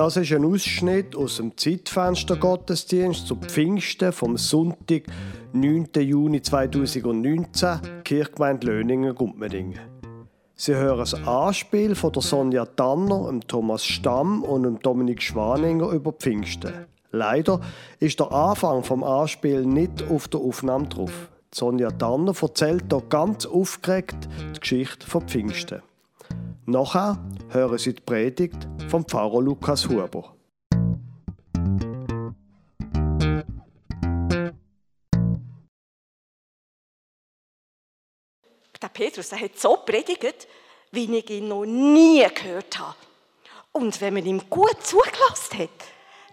Das ist ein Ausschnitt aus dem Zeitfenster Gottesdienst zu Pfingsten vom Sonntag, 9. Juni 2019, Kirchgemeinde Löningen, Gumpmedingen. Sie hören das Anspiel von der Sonja Tanner, Thomas Stamm und Dominik Schwaninger über Pfingsten. Leider ist der Anfang vom Anspiel nicht auf der Aufnahme drauf. Sonja Tanner erzählt hier ganz aufgeregt die Geschichte von Pfingsten. Nachher hören Sie die Predigt vom Pfarrer Lukas Huber. Der Petrus der hat so predigt, wie ich ihn noch nie gehört habe. Und wenn man ihm gut zugelassen hat,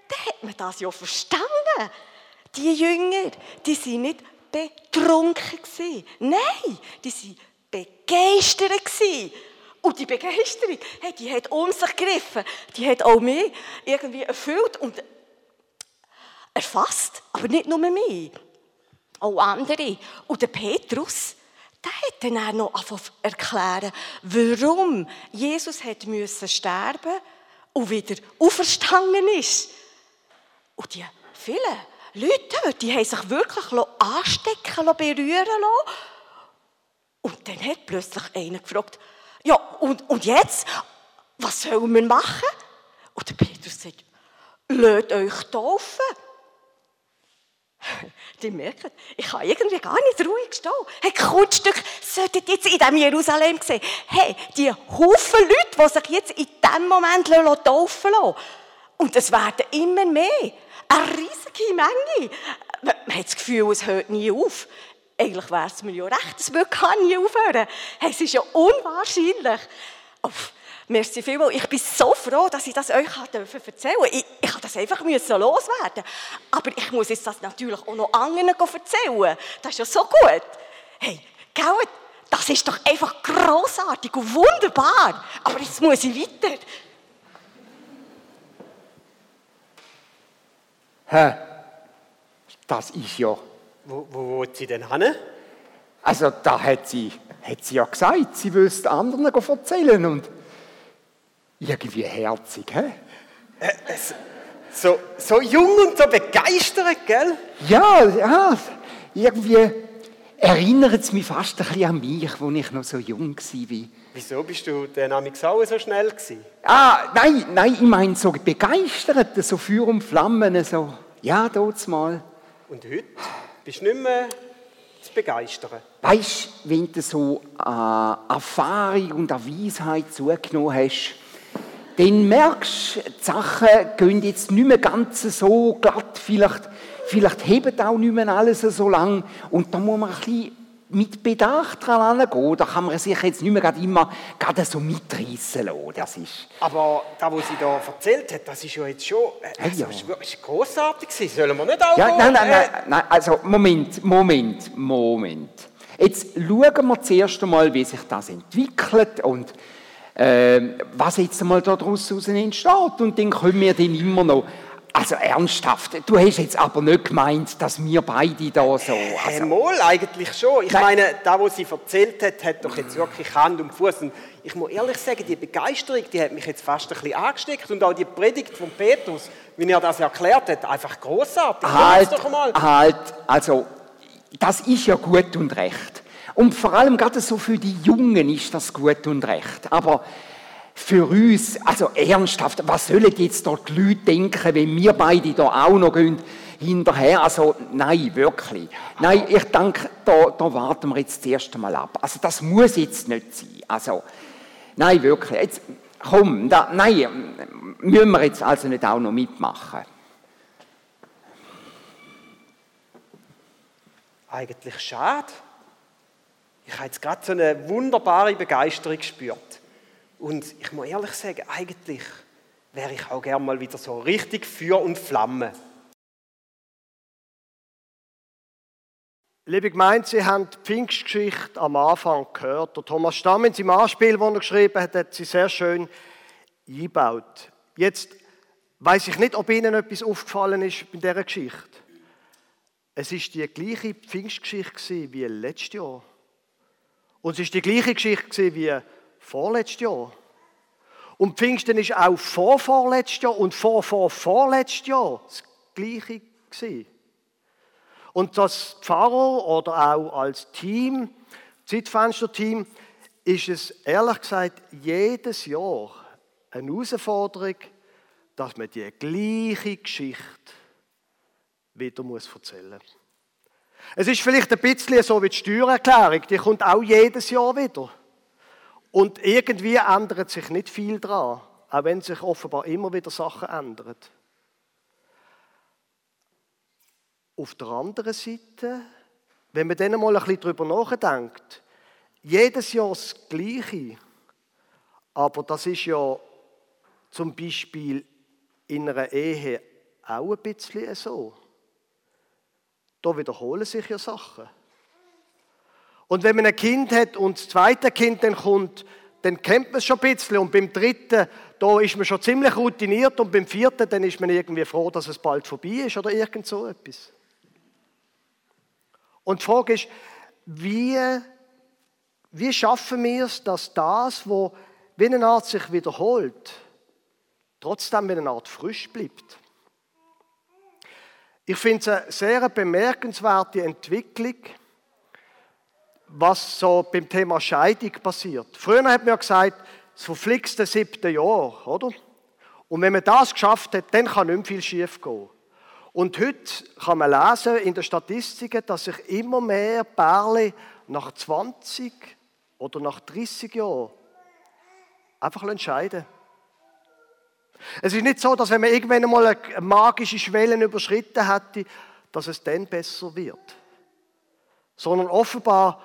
dann hat man das ja verstanden. Die Jünger, die sind nicht betrunken Nein, die sind begeistert Und die Begeisterung, hey, die hat um sich gegriffen. Die hat auch mich irgendwie erfüllt und erfasst. Aber nicht nur mich. Auch andere. Und der Petrus, der hat dann auch noch erklären, warum Jesus hat müssen sterben und wieder auferstanden ist. Und die vielen Leute die haben sich wirklich anstecken berühren lassen. Und dann hat plötzlich einer gefragt, ja, und, und jetzt? Was sollen wir machen? Und der Petrus sagt, lasst euch taufen. Die merken, ich kann irgendwie gar nicht ruhig stehen. Hey, Kunststück solltet jetzt in diesem Jerusalem sehen. Hey, die Haufen Leute, die sich jetzt in diesem Moment taufen lassen. Und es werden immer mehr. Eine riesige Menge. Man hat das Gefühl, es hört nie auf. Eigentlich wäre es mir ja recht, es würde gar nie aufhören. Hey, es ist ja unwahrscheinlich. Oh, merci vielmals. Ich bin so froh, dass ich das euch erzählen durfte. Ich, ich habe das einfach loswerden Aber ich muss jetzt das natürlich auch noch anderen erzählen. Das ist ja so gut. Hey, gell, das ist doch einfach großartig und wunderbar. Aber jetzt muss ich weiter. Hä? Das ist ja. Wo, wo sie denn hin? Also, da hat sie, hat sie ja gesagt, sie will es anderen erzählen und irgendwie herzig, hä? Äh, so, so jung und so begeistert, gell? Ja, ja, irgendwie erinnert es mich fast ein bisschen an mich, als ich noch so jung war. Wieso bist du denn auch so schnell gewesen? Ah, nein, nein, ich meine so begeistert, so Feuer und Flammen, so, ja, dort mal. Und heute bist nicht mehr zu begeistern? Weißt du, wenn du so an äh, Erfahrung und an Weisheit zugenommen hast, dann merkst du, die Sachen gehen jetzt nicht mehr ganz so glatt, vielleicht Vielleicht hebt auch nicht mehr alles so lang. Und da muss man ein bisschen mit Bedacht dran gehen. Da kann man sich jetzt nicht mehr immer gerade so mitreißen lassen. Das ist Aber das, was sie da erzählt hat, das ist ja jetzt schon äh, das ja. ist wirklich grossartig. Sollen wir nicht auch... Ja, nein, nein, nein, nein, also Moment, Moment, Moment. Jetzt schauen wir zuerst einmal, wie sich das entwickelt und äh, was jetzt einmal daraus entsteht. Und dann können wir dann immer noch also ernsthaft, du hast jetzt aber nicht gemeint, dass wir beide da so... Also, Mal eigentlich schon. Ich Nein. meine, da, was sie erzählt hat, hat doch jetzt wirklich Hand und Fuß. Und ich muss ehrlich sagen, die Begeisterung, die hat mich jetzt fast ein bisschen angesteckt. Und auch die Predigt von Petrus, wie er das erklärt hat, einfach großartig. Halt, doch mal. halt, also, das ist ja gut und recht. Und vor allem gerade so für die Jungen ist das gut und recht. Aber für uns, also ernsthaft, was sollen jetzt dort die Leute denken, wenn wir beide da auch noch gehen, hinterher? Also, nein, wirklich. Nein, ich denke, da, da warten wir jetzt das erste Mal ab. Also, das muss jetzt nicht sein. Also, nein, wirklich. Jetzt, komm, da, nein, müssen wir jetzt also nicht auch noch mitmachen. Eigentlich schade. Ich habe jetzt gerade so eine wunderbare Begeisterung gespürt. Und ich muss ehrlich sagen, eigentlich wäre ich auch gerne mal wieder so richtig Feuer und Flamme. Liebe Gemeinde, Sie haben die Pfingstgeschichte am Anfang gehört. Der Thomas Stamm in seinem Anspiel, das er geschrieben hat, hat sie sehr schön eingebaut. Jetzt weiß ich nicht, ob Ihnen etwas aufgefallen ist bei dieser Geschichte. Es ist die gleiche Pfingstgeschichte wie letztes Jahr. Und es ist die gleiche Geschichte wie vorletztes Jahr. Und Pfingsten ist auch vor vorletztes Jahr und vor vor vorletztes Jahr das Gleiche gewesen. Und das Pfarrer oder auch als Team, Zeitfenster-Team, ist es ehrlich gesagt jedes Jahr eine Herausforderung, dass man die gleiche Geschichte wieder muss erzählen muss. Es ist vielleicht ein bisschen so wie die Steuererklärung, die kommt auch jedes Jahr wieder. Und irgendwie ändert sich nicht viel dran, auch wenn sich offenbar immer wieder Sachen ändern. Auf der anderen Seite, wenn man dann mal ein bisschen darüber nachdenkt, jedes Jahr das Gleiche, aber das ist ja zum Beispiel in einer Ehe auch ein bisschen so. Da wiederholen sich ja Sachen. Und wenn man ein Kind hat und das zweite Kind dann kommt, dann kennt man es schon ein bisschen. Und beim dritten, da ist man schon ziemlich routiniert. Und beim vierten, dann ist man irgendwie froh, dass es bald vorbei ist oder irgend so etwas. Und die Frage ist, wie, wie schaffen wir es, dass das, was wie eine Art sich wiederholt, trotzdem wie eine Art frisch bleibt? Ich finde es eine sehr bemerkenswerte Entwicklung, was so beim Thema Scheidung passiert. Früher hat man ja gesagt, das verflixte siebte Jahr, oder? Und wenn man das geschafft hat, dann kann nicht mehr viel schief gehen. Und heute kann man lesen in den Statistiken, dass sich immer mehr Pärchen nach 20 oder nach 30 Jahren einfach entscheiden. Es ist nicht so, dass wenn man irgendwann einmal eine magische Schwelle überschritten hätte, dass es dann besser wird. Sondern offenbar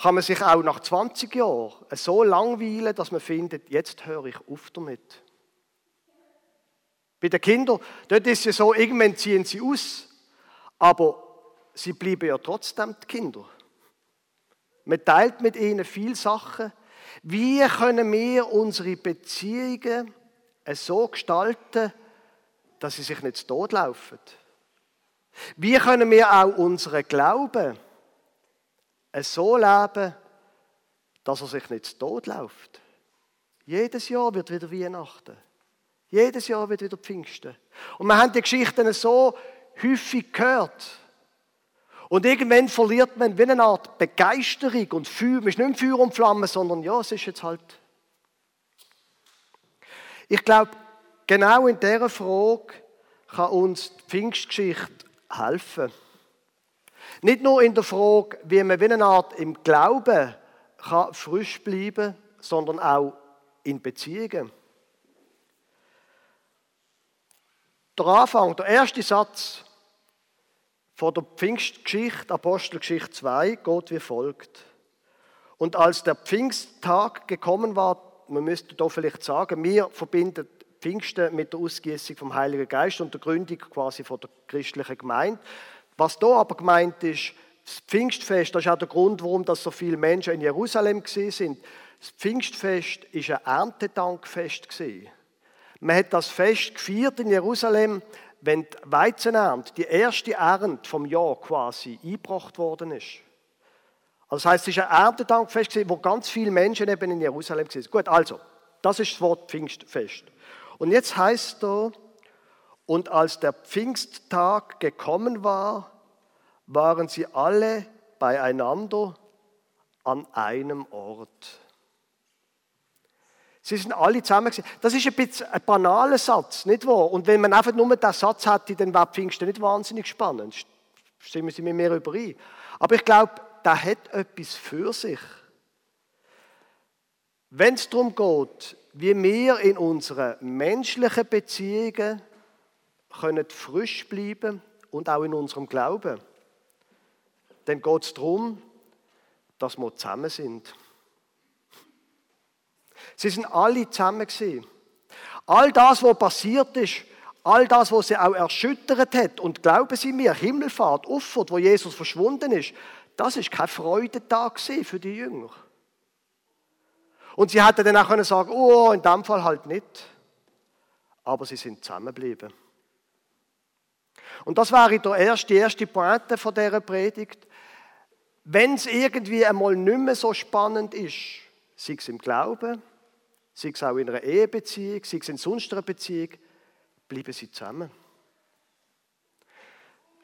kann man sich auch nach 20 Jahren so langweilen, dass man findet, jetzt höre ich auf damit. Bei den Kindern, dort ist es so, irgendwann ziehen sie aus, aber sie bleiben ja trotzdem die Kinder. Man teilt mit ihnen viele Sachen. Wie können wir unsere Beziehungen so gestalten, dass sie sich nicht totlaufen? Wie können wir auch unseren Glauben so leben, dass er sich nicht tot läuft. Jedes Jahr wird wieder Weihnachten. Jedes Jahr wird wieder Pfingsten. Und wir haben die Geschichten so häufig gehört. Und irgendwann verliert man wie eine Art Begeisterung und Feuer. Man ist nicht Feuer und Flamme, sondern ja, es ist jetzt halt. Ich glaube, genau in dieser Frage kann uns die Pfingstgeschichte helfen. Nicht nur in der Frage, wie man wie eine Art im Glauben kann frisch bleiben sondern auch in Beziehungen. Der Anfang, der erste Satz von der Pfingstgeschichte, Apostelgeschichte 2, geht wie folgt. Und als der Pfingsttag gekommen war, man müsste da vielleicht sagen, wir verbinden Pfingsten mit der Ausgießung vom Heiligen Geist und der Gründung quasi von der christlichen Gemeinde. Was da aber gemeint ist, das Pfingstfest, das ist auch der Grund, warum das so viele Menschen in Jerusalem sind. Das Pfingstfest ist ein Erntedankfest Man hat das Fest gefeiert in Jerusalem, wenn die Weizenernte, die erste Ernte vom Jahr quasi, eingebracht worden ist. Also das heißt, es ist ein Erntedankfest, wo ganz viele Menschen eben in Jerusalem sind. Gut, also, das ist das Wort Pfingstfest. Und jetzt heißt da, und als der Pfingsttag gekommen war, waren sie alle beieinander an einem Ort. Sie sind alle zusammen. Das ist ein bisschen ein banaler Satz, nicht wahr? Und wenn man einfach nur diesen Satz hätte, dann wäre Pfingsten nicht wahnsinnig spannend. Stimmen Sie mir überein. Aber ich glaube, der hat etwas für sich. Wenn es darum geht, wie wir in unseren menschlichen Beziehungen können frisch bleiben und auch in unserem Glauben. Dann geht es darum, dass wir zusammen sind. Sie sind alle zusammen gewesen. All das, was passiert ist, all das, was sie auch erschüttert hat, und glauben Sie mir, Himmelfahrt, Opfer, wo Jesus verschwunden ist, das ist kein Freudentag für die Jünger. Und sie hätten dann auch können sagen, oh, in dem Fall halt nicht. Aber sie sind zusammengeblieben. Und das wäre der erste, die erste Pointe von dieser Predigt. Wenn es irgendwie einmal nicht mehr so spannend ist, sei es im Glauben, sei es auch in einer Ehebeziehung, sei es in sonst einer Beziehung, bleiben sie zusammen.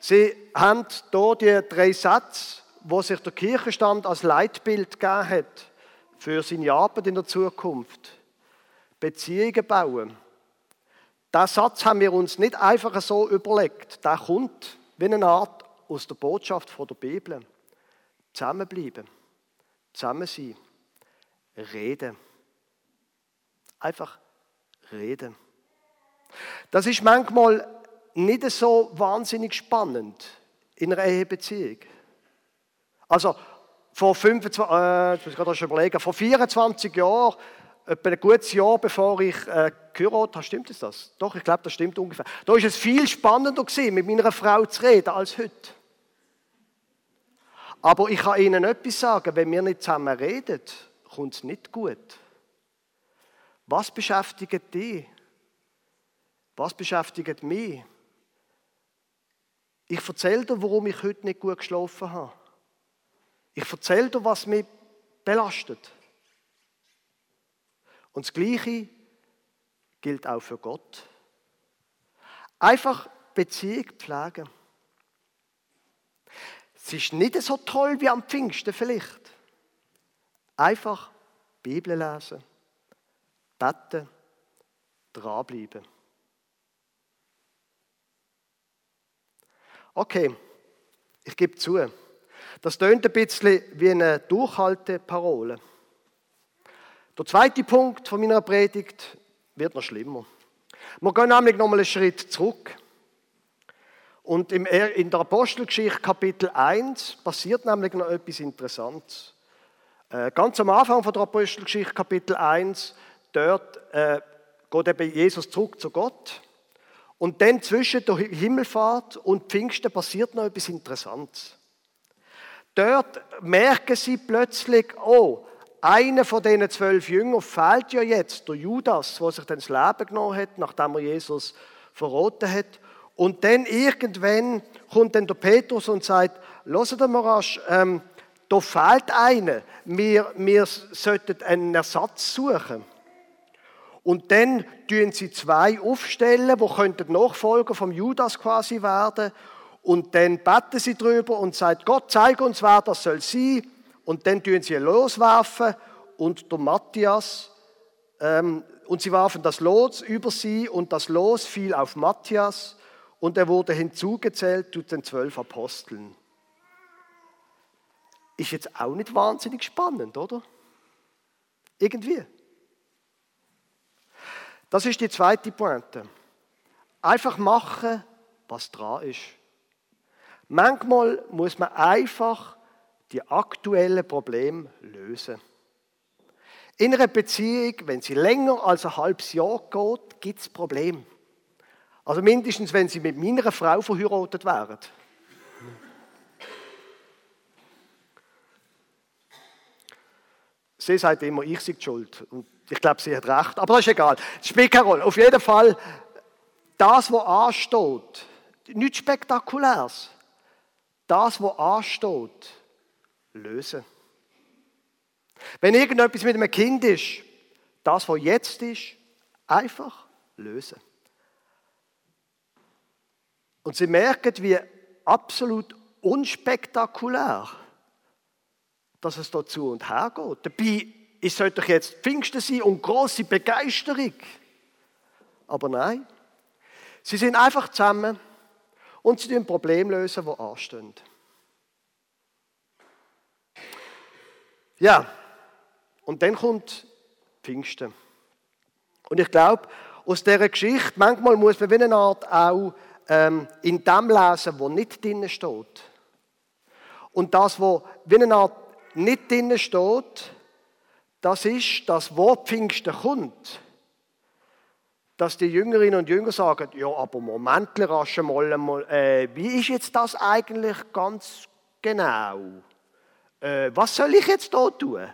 Sie haben hier die drei Sätze, wo sich der Kirchenstand als Leitbild gegeben hat für seine Arbeit in der Zukunft. Beziehungen bauen. Diesen Satz haben wir uns nicht einfach so überlegt. Der kommt wie eine Art aus der Botschaft von der Bibel. Zusammenbleiben, zusammen sein, reden. Einfach reden. Das ist manchmal nicht so wahnsinnig spannend in einer Ehebeziehung. Also vor 25, äh, muss gerade schon überlegen, vor 24 Jahren, etwa ein gutes Jahr bevor ich äh, habe, stimmt es das? Doch, ich glaube, das stimmt ungefähr. Da war es viel spannender gewesen, mit meiner Frau zu reden als heute. Aber ich kann Ihnen etwas sagen, wenn wir nicht zusammen reden, kommt es nicht gut. Was beschäftigt dich? Was beschäftigt mich? Ich erzähle dir, warum ich heute nicht gut geschlafen habe. Ich erzähle dir, was mich belastet. Und das Gleiche gilt auch für Gott. Einfach Beziehung pflegen. Es ist nicht so toll wie am Pfingsten vielleicht. Einfach Bibel lesen, beten, dranbleiben. Okay, ich gebe zu. Das tönt ein bisschen wie eine Durchhalteparole. Der zweite Punkt von meiner Predigt wird noch schlimmer. Wir gehen nämlich noch mal einen Schritt zurück. Und in der Apostelgeschichte Kapitel 1 passiert nämlich noch etwas Interessantes. Äh, ganz am Anfang von der Apostelgeschichte Kapitel 1, dort äh, geht eben Jesus zurück zu Gott. Und dann zwischen der Himmelfahrt und Pfingsten passiert noch etwas Interessantes. Dort merken sie plötzlich, oh, einer von diesen zwölf Jüngern fehlt ja jetzt, der Judas, der sich dann das Leben genommen hat, nachdem er Jesus verroten hat. Und dann irgendwann kommt dann der Petrus und sagt, hört mal rasch, ähm, da fehlt einer. Wir, wir sollten einen Ersatz suchen. Und dann tun sie zwei aufstellen, wo könnten Nachfolger vom Judas quasi werden. Und dann beten sie drüber und sagen, Gott, zeig uns, wer das soll sein. Und dann tun sie loswerfen und der Matthias, ähm, und sie warfen das Los über sie und das Los fiel auf Matthias und er wurde hinzugezählt zu den zwölf Aposteln. Ist jetzt auch nicht wahnsinnig spannend, oder? Irgendwie. Das ist die zweite Pointe. Einfach machen, was dran ist. Manchmal muss man einfach die aktuellen Probleme lösen. In einer Beziehung, wenn sie länger als ein halbes Jahr geht, gibt es Probleme. Also mindestens, wenn sie mit meiner Frau verheiratet wären. Sie sagt immer, ich sei schuld. Und ich glaube, sie hat recht. Aber das ist egal. Das spielt keine Rolle. Auf jeden Fall, das, was ansteht, nichts Spektakuläres. Das, was ansteht, lösen. Wenn irgendetwas mit einem Kind ist, das, was jetzt ist, einfach lösen. Und sie merken, wie absolut unspektakulär, dass es da zu und her geht. Dabei es sollte doch jetzt Pfingsten sein und große Begeisterung. Aber nein, sie sind einfach zusammen und sie lösen Problem lösen, die anstehen. Ja, und dann kommt Pfingsten. Und ich glaube, aus dieser Geschichte, manchmal muss man wie eine Art auch ähm, in dem lesen, wo nicht drinnen steht. Und das, wo wie eine Art nicht drinnen steht, das ist, dass wo Pfingsten kommt, dass die Jüngerinnen und Jünger sagen, ja, aber Moment, rasch mal, äh, wie ist jetzt das eigentlich ganz genau? Äh, was soll ich jetzt da tun?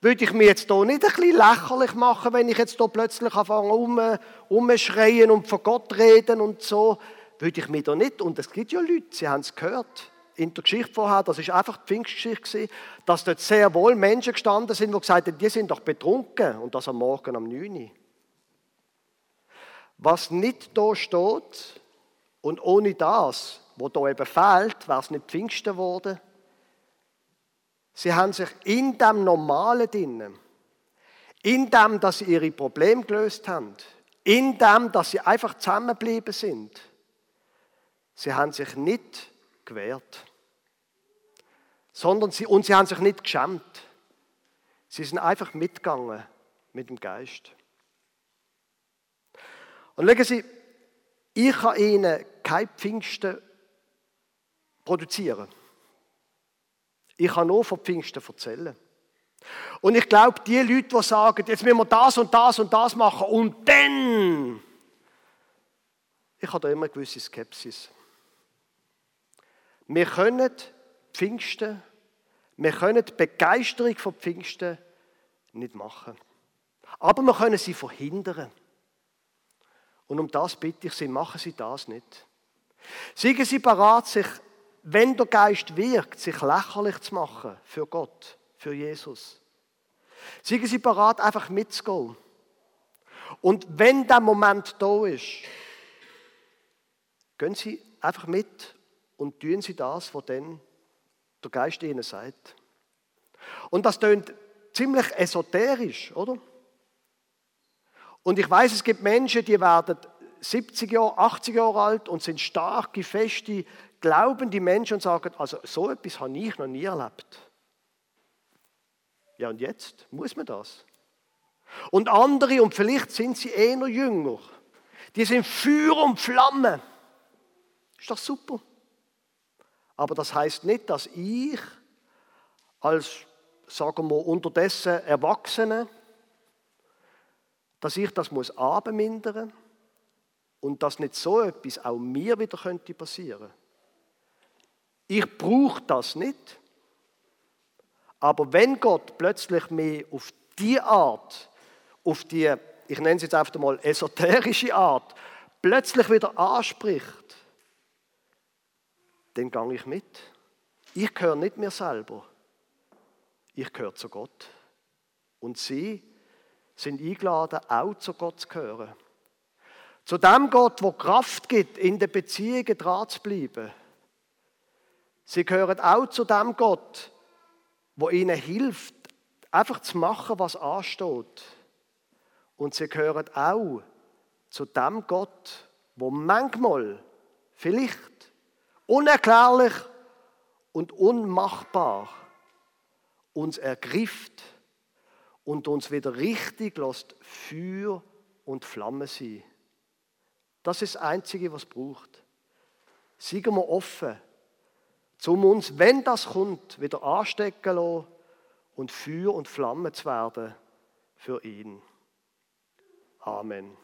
Würde ich mir jetzt hier nicht ein bisschen lächerlich machen, wenn ich jetzt hier plötzlich anfange um, umschreien und von Gott reden und so? würde ich mir da nicht, und es gibt ja Leute, sie haben es gehört, in der Geschichte vorher, das ist einfach die Pfingstgeschichte, dass dort sehr wohl Menschen gestanden sind, die gesagt haben, die sind doch betrunken und das am Morgen um 9 Uhr. Was nicht da steht und ohne das, wo da eben fehlt, wäre es nicht Pfingsten geworden. Sie haben sich in dem Normalen drinnen, in dem, dass sie ihre Probleme gelöst haben, in dem, dass sie einfach zusammengeblieben sind, sie haben sich nicht gewehrt. Sondern sie, und sie haben sich nicht geschämt. Sie sind einfach mitgegangen mit dem Geist. Und schauen Sie, ich kann Ihnen kein Pfingsten produzieren. Ich kann nur von Pfingsten erzählen. Und ich glaube, die Leute, die sagen, jetzt müssen wir das und das und das machen und dann, ich habe da immer eine gewisse Skepsis. Wir können Pfingsten, wir können die Begeisterung von Pfingsten nicht machen. Aber wir können sie verhindern. Und um das bitte ich Sie, machen Sie das nicht. Seien Sie bereit, sich, wenn der Geist wirkt, sich lächerlich zu machen für Gott, für Jesus. Seien Sie bereit, einfach mitzugehen. Und wenn der Moment da ist, gehen Sie einfach mit und tun Sie das, was dann der Geist Ihnen sagt. Und das klingt ziemlich esoterisch, oder? Und ich weiß, es gibt Menschen, die werden 70 Jahre, 80 Jahre alt und sind starke, feste, glaubende Menschen und sagen, also so etwas habe ich noch nie erlebt. Ja, und jetzt muss man das. Und andere, und vielleicht sind sie eher jünger, die sind Feuer und Flamme. Ist doch super. Aber das heißt nicht, dass ich als, sagen wir, unterdessen Erwachsene, dass ich das muss abmindern und dass nicht so etwas auch mir wieder könnte passieren. Ich brauche das nicht. Aber wenn Gott plötzlich mich auf die Art, auf die, ich nenne es jetzt einfach mal esoterische Art, plötzlich wieder anspricht, dann gehe ich mit. Ich gehöre nicht mir selber. Ich gehöre zu Gott. Und sie sind eingeladen, auch zu Gott zu gehören. Zu dem Gott, wo Kraft gibt, in den Beziehungen dran zu bleiben. Sie gehören auch zu dem Gott, wo ihnen hilft, einfach zu machen, was ansteht. Und sie gehören auch zu dem Gott, wo manchmal, vielleicht unerklärlich und unmachbar uns ergrift und uns wieder richtig lässt Feuer und Flamme sein. Das ist das Einzige, was es braucht. Seien wir offen, um uns, wenn das kommt, wieder anstecken lassen und Feuer und Flamme zu werden für ihn. Amen.